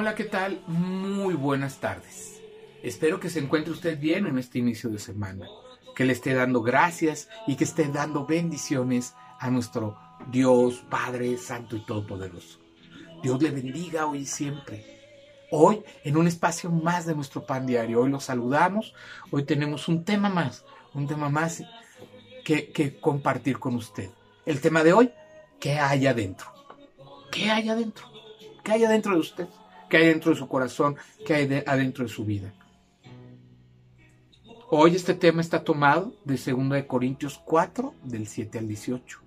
Hola, ¿qué tal? Muy buenas tardes. Espero que se encuentre usted bien en este inicio de semana, que le esté dando gracias y que esté dando bendiciones a nuestro Dios, Padre, Santo y Todopoderoso. Dios le bendiga hoy y siempre. Hoy, en un espacio más de nuestro pan diario, hoy lo saludamos, hoy tenemos un tema más, un tema más que, que compartir con usted. El tema de hoy, ¿qué hay adentro? ¿Qué hay adentro? ¿Qué hay adentro de usted? ¿Qué hay dentro de su corazón? ¿Qué hay adentro de su vida? Hoy este tema está tomado de 2 Corintios 4, del 7 al 18.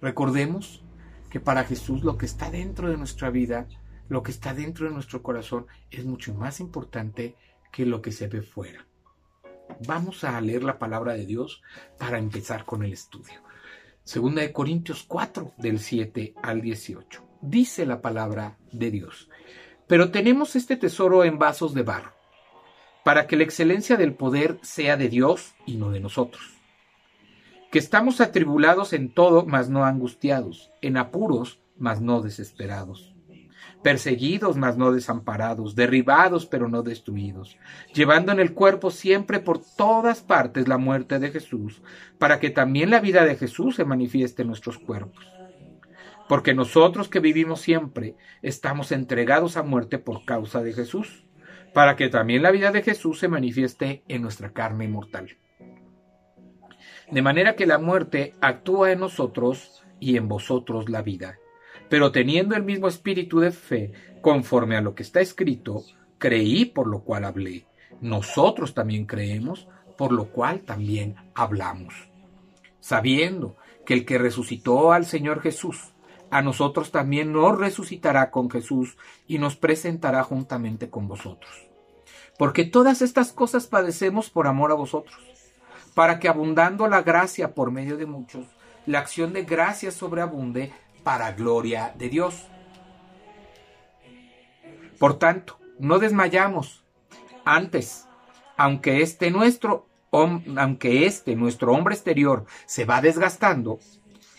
Recordemos que para Jesús lo que está dentro de nuestra vida, lo que está dentro de nuestro corazón, es mucho más importante que lo que se ve fuera. Vamos a leer la palabra de Dios para empezar con el estudio. 2 Corintios 4, del 7 al 18. Dice la palabra de Dios. Pero tenemos este tesoro en vasos de barro, para que la excelencia del poder sea de Dios y no de nosotros. Que estamos atribulados en todo, mas no angustiados, en apuros, mas no desesperados, perseguidos, mas no desamparados, derribados, pero no destruidos, llevando en el cuerpo siempre por todas partes la muerte de Jesús, para que también la vida de Jesús se manifieste en nuestros cuerpos porque nosotros que vivimos siempre estamos entregados a muerte por causa de Jesús, para que también la vida de Jesús se manifieste en nuestra carne mortal. De manera que la muerte actúa en nosotros y en vosotros la vida. Pero teniendo el mismo espíritu de fe, conforme a lo que está escrito, creí por lo cual hablé. Nosotros también creemos, por lo cual también hablamos. Sabiendo que el que resucitó al Señor Jesús, a nosotros también nos resucitará con Jesús y nos presentará juntamente con vosotros. Porque todas estas cosas padecemos por amor a vosotros, para que abundando la gracia por medio de muchos, la acción de gracia sobreabunde para gloria de Dios. Por tanto, no desmayamos. Antes, aunque este nuestro aunque este nuestro hombre exterior se va desgastando,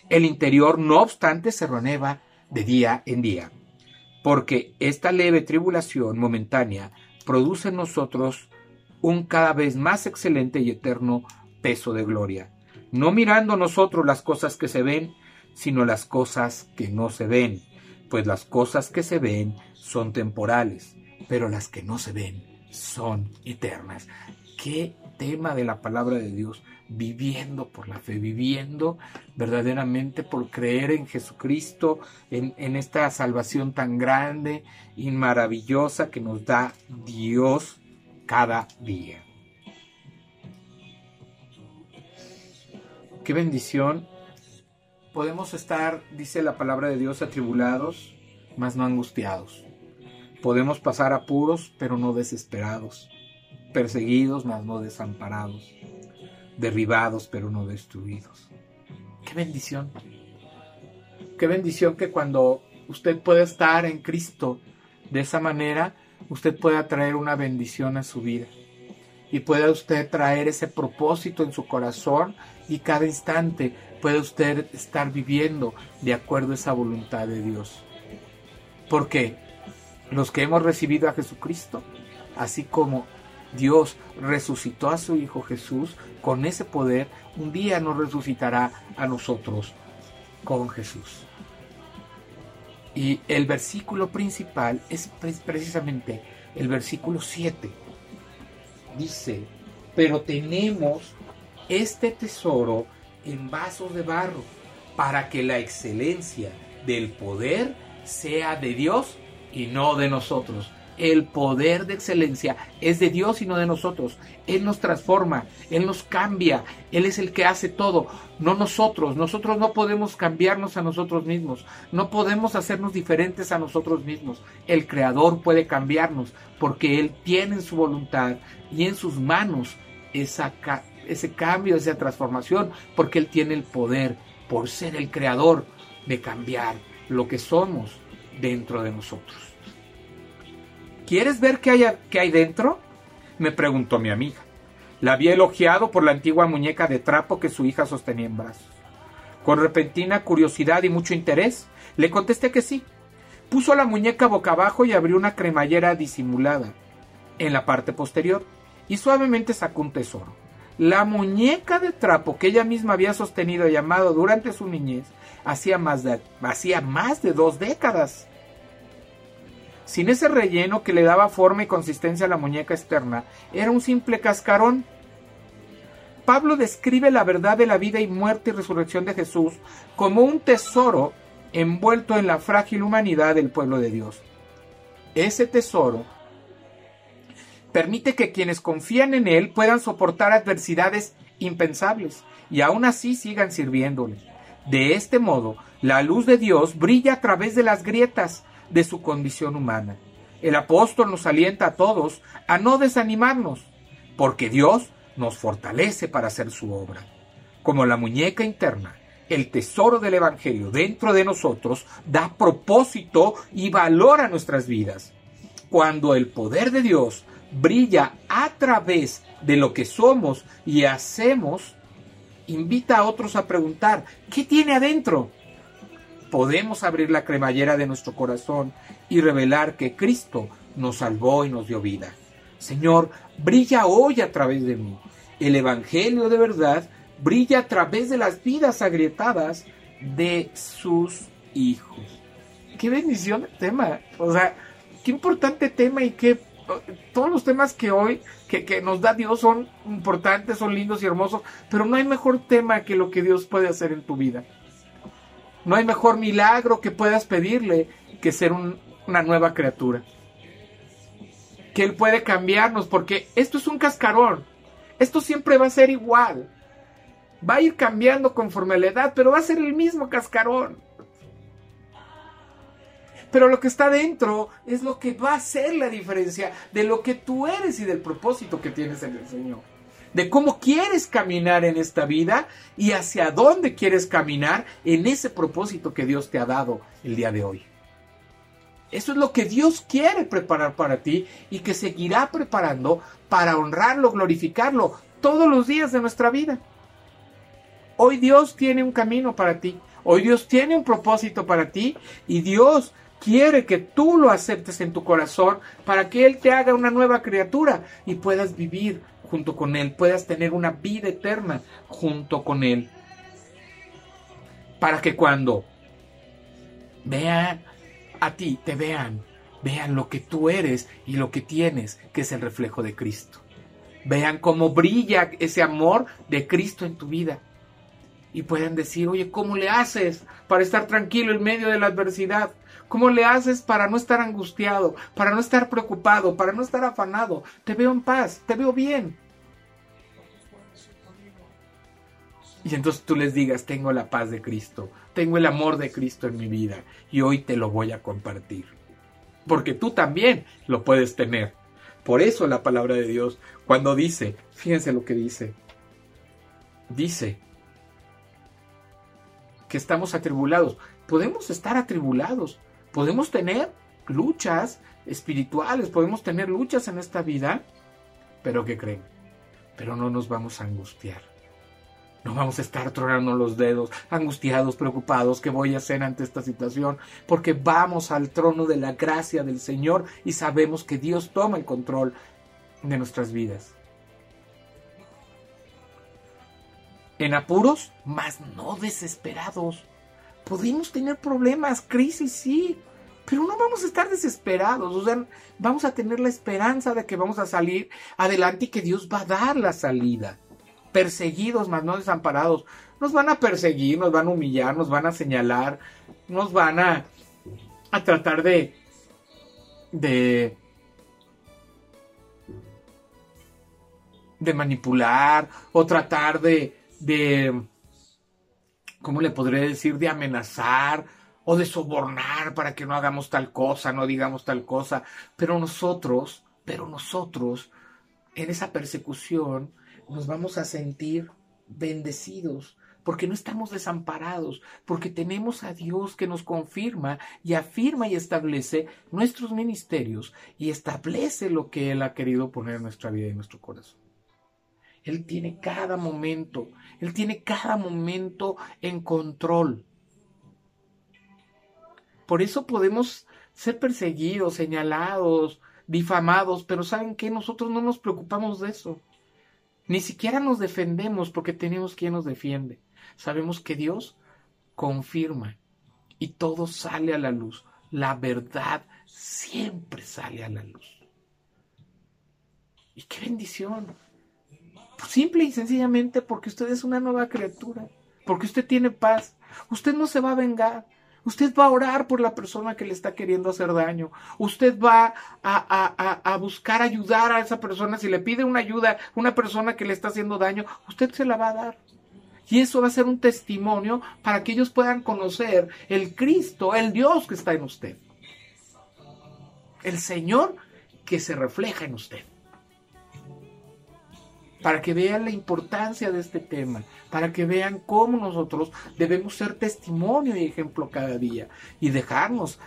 el interior, no obstante, se renueva de día en día, porque esta leve tribulación momentánea produce en nosotros un cada vez más excelente y eterno peso de gloria, no mirando nosotros las cosas que se ven, sino las cosas que no se ven, pues las cosas que se ven son temporales, pero las que no se ven son eternas. Qué tema de la palabra de Dios viviendo por la fe, viviendo verdaderamente por creer en Jesucristo, en, en esta salvación tan grande y maravillosa que nos da Dios cada día. Qué bendición. Podemos estar, dice la palabra de Dios, atribulados, mas no angustiados. Podemos pasar apuros, pero no desesperados. Perseguidos, mas no desamparados derribados pero no destruidos. Qué bendición. Qué bendición que cuando usted pueda estar en Cristo de esa manera, usted pueda traer una bendición a su vida. Y pueda usted traer ese propósito en su corazón y cada instante puede usted estar viviendo de acuerdo a esa voluntad de Dios. Porque los que hemos recibido a Jesucristo, así como Dios resucitó a su Hijo Jesús con ese poder, un día nos resucitará a nosotros con Jesús. Y el versículo principal es precisamente el versículo 7. Dice, pero tenemos este tesoro en vasos de barro para que la excelencia del poder sea de Dios y no de nosotros el poder de excelencia es de Dios y no de nosotros. Él nos transforma, Él nos cambia, Él es el que hace todo, no nosotros. Nosotros no podemos cambiarnos a nosotros mismos, no podemos hacernos diferentes a nosotros mismos. El Creador puede cambiarnos porque Él tiene en su voluntad y en sus manos esa, ese cambio, esa transformación, porque Él tiene el poder, por ser el Creador, de cambiar lo que somos dentro de nosotros. ¿Quieres ver qué hay, qué hay dentro? me preguntó mi amiga. La había elogiado por la antigua muñeca de trapo que su hija sostenía en brazos. Con repentina curiosidad y mucho interés, le contesté que sí, Puso la muñeca boca abajo y abrió una cremallera disimulada en la parte posterior y suavemente sacó un tesoro. La muñeca de trapo que ella misma había sostenido y amado durante su niñez hacía más de, hacía más de dos décadas. Sin ese relleno que le daba forma y consistencia a la muñeca externa, era un simple cascarón. Pablo describe la verdad de la vida y muerte y resurrección de Jesús como un tesoro envuelto en la frágil humanidad del pueblo de Dios. Ese tesoro permite que quienes confían en Él puedan soportar adversidades impensables y aún así sigan sirviéndole. De este modo, la luz de Dios brilla a través de las grietas de su condición humana. El apóstol nos alienta a todos a no desanimarnos, porque Dios nos fortalece para hacer su obra. Como la muñeca interna, el tesoro del Evangelio dentro de nosotros da propósito y valor a nuestras vidas. Cuando el poder de Dios brilla a través de lo que somos y hacemos, invita a otros a preguntar, ¿qué tiene adentro? Podemos abrir la cremallera de nuestro corazón y revelar que Cristo nos salvó y nos dio vida. Señor, brilla hoy a través de mí. El Evangelio de verdad brilla a través de las vidas agrietadas de sus hijos. Qué bendición el tema. O sea, qué importante tema y qué todos los temas que hoy que, nos da Dios son importantes, son lindos y hermosos, pero no hay mejor tema que lo que Dios puede hacer en tu vida. No hay mejor milagro que puedas pedirle que ser una nueva criatura. Que Él puede cambiarnos, porque esto es un cascarón. Esto siempre va a ser igual. Va a ir cambiando conforme a la edad, pero va a ser el mismo cascarón. Pero lo que está dentro es lo que va a hacer la diferencia de lo que tú eres y del propósito que tienes en el Señor. De cómo quieres caminar en esta vida y hacia dónde quieres caminar en ese propósito que Dios te ha dado el día de hoy. Eso es lo que Dios quiere preparar para ti y que seguirá preparando para honrarlo, glorificarlo todos los días de nuestra vida. Hoy Dios tiene un camino para ti. Hoy Dios tiene un propósito para ti y Dios quiere que tú lo aceptes en tu corazón para que Él te haga una nueva criatura y puedas vivir junto con Él, puedas tener una vida eterna junto con Él. Para que cuando vean a ti, te vean, vean lo que tú eres y lo que tienes, que es el reflejo de Cristo. Vean cómo brilla ese amor de Cristo en tu vida. Y puedan decir, oye, ¿cómo le haces para estar tranquilo en medio de la adversidad? ¿Cómo le haces para no estar angustiado, para no estar preocupado, para no estar afanado? Te veo en paz, te veo bien. Y entonces tú les digas, tengo la paz de Cristo, tengo el amor de Cristo en mi vida y hoy te lo voy a compartir. Porque tú también lo puedes tener. Por eso la palabra de Dios, cuando dice, fíjense lo que dice, dice que estamos atribulados. Podemos estar atribulados, podemos tener luchas espirituales, podemos tener luchas en esta vida, pero ¿qué creen? Pero no nos vamos a angustiar. No vamos a estar tronando los dedos, angustiados, preocupados, ¿qué voy a hacer ante esta situación? Porque vamos al trono de la gracia del Señor y sabemos que Dios toma el control de nuestras vidas. En apuros, mas no desesperados. Podemos tener problemas, crisis, sí, pero no vamos a estar desesperados, o sea, vamos a tener la esperanza de que vamos a salir adelante y que Dios va a dar la salida. Perseguidos, mas no desamparados. Nos van a perseguir, nos van a humillar, nos van a señalar, nos van a, a tratar de, de, de manipular o tratar de, de ¿cómo le podré decir? De amenazar o de sobornar para que no hagamos tal cosa, no digamos tal cosa. Pero nosotros, pero nosotros, en esa persecución, nos vamos a sentir bendecidos, porque no estamos desamparados, porque tenemos a Dios que nos confirma y afirma y establece nuestros ministerios y establece lo que Él ha querido poner en nuestra vida y en nuestro corazón. Él tiene cada momento, Él tiene cada momento en control. Por eso podemos ser perseguidos, señalados, difamados, pero ¿saben qué? Nosotros no nos preocupamos de eso. Ni siquiera nos defendemos porque tenemos quien nos defiende. Sabemos que Dios confirma y todo sale a la luz. La verdad siempre sale a la luz. Y qué bendición. Simple y sencillamente porque usted es una nueva criatura, porque usted tiene paz. Usted no se va a vengar. Usted va a orar por la persona que le está queriendo hacer daño. Usted va a, a, buscar ayudar a esa persona. Si le pide una ayuda, una persona que le está haciendo daño, usted se la va a dar. Y eso va a ser un testimonio para que ellos puedan conocer el Cristo, el Dios que está en usted. El Señor que se refleja en usted para que vean la importancia de este tema, para que vean cómo nosotros debemos ser testimonio y ejemplo cada día y dejarnos,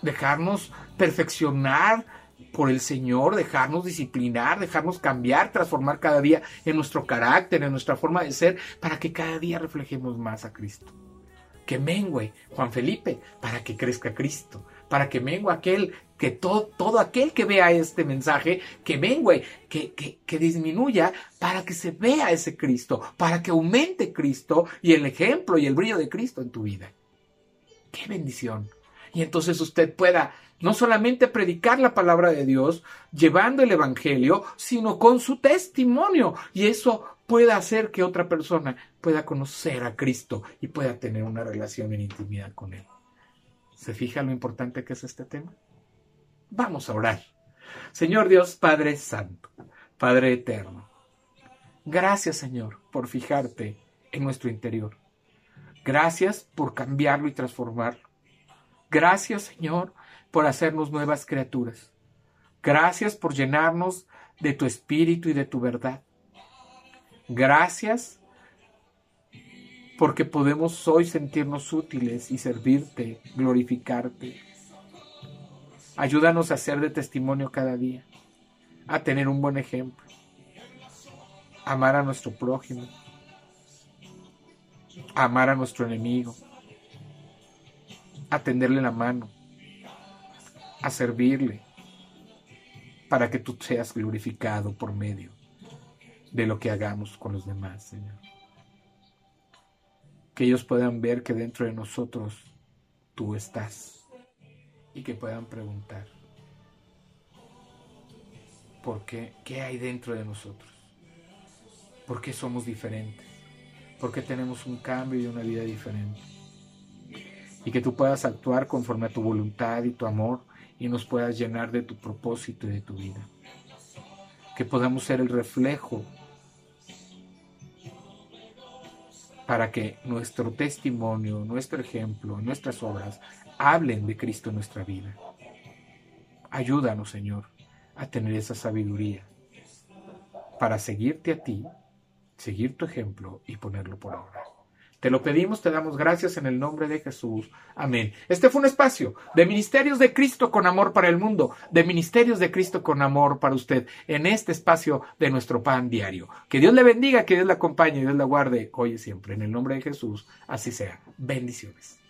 dejarnos perfeccionar por el Señor, dejarnos disciplinar, dejarnos cambiar, transformar cada día en nuestro carácter, en nuestra forma de ser, para que cada día reflejemos más a Cristo. Que mengue Juan Felipe para que crezca Cristo, para que mengue aquel que todo, todo aquel que vea este mensaje, que mengue, que, que, que disminuya para que se vea ese Cristo, para que aumente Cristo y el ejemplo y el brillo de Cristo en tu vida. ¡Qué bendición! Y entonces usted pueda no solamente predicar la palabra de Dios, llevando el Evangelio, sino con su testimonio. Y eso pueda hacer que otra persona pueda conocer a Cristo y pueda tener una relación en intimidad con Él. ¿Se fija lo importante que es este tema? Vamos a orar. Señor Dios Padre Santo, Padre Eterno, gracias Señor por fijarte en nuestro interior. Gracias por cambiarlo y transformarlo. Gracias Señor por hacernos nuevas criaturas. Gracias por llenarnos de tu espíritu y de tu verdad. Gracias porque podemos hoy sentirnos útiles y servirte, glorificarte. Ayúdanos a ser de testimonio cada día, a tener un buen ejemplo, amar a nuestro prójimo, amar a nuestro enemigo, a tenderle la mano, a servirle, para que tú seas glorificado por medio de lo que hagamos con los demás, Señor. Que ellos puedan ver que dentro de nosotros tú estás y que puedan preguntar, ¿por qué? ¿Qué hay dentro de nosotros? ¿Por qué somos diferentes? ¿Por qué tenemos un cambio y una vida diferente? Y que tú puedas actuar conforme a tu voluntad y tu amor y nos puedas llenar de tu propósito y de tu vida. Que podamos ser el reflejo para que nuestro testimonio, nuestro ejemplo, nuestras obras hablen de Cristo en nuestra vida. Ayúdanos, Señor, a tener esa sabiduría para seguirte a ti, seguir tu ejemplo y ponerlo por obra. Te lo pedimos, te damos gracias en el nombre de Jesús. Amén. Este fue un espacio de Ministerios de Cristo con amor para el mundo, de Ministerios de Cristo con amor para usted, en este espacio de nuestro pan diario. Que Dios le bendiga, que Dios le acompañe, Dios le guarde hoy y siempre. En el nombre de Jesús, así sea. Bendiciones.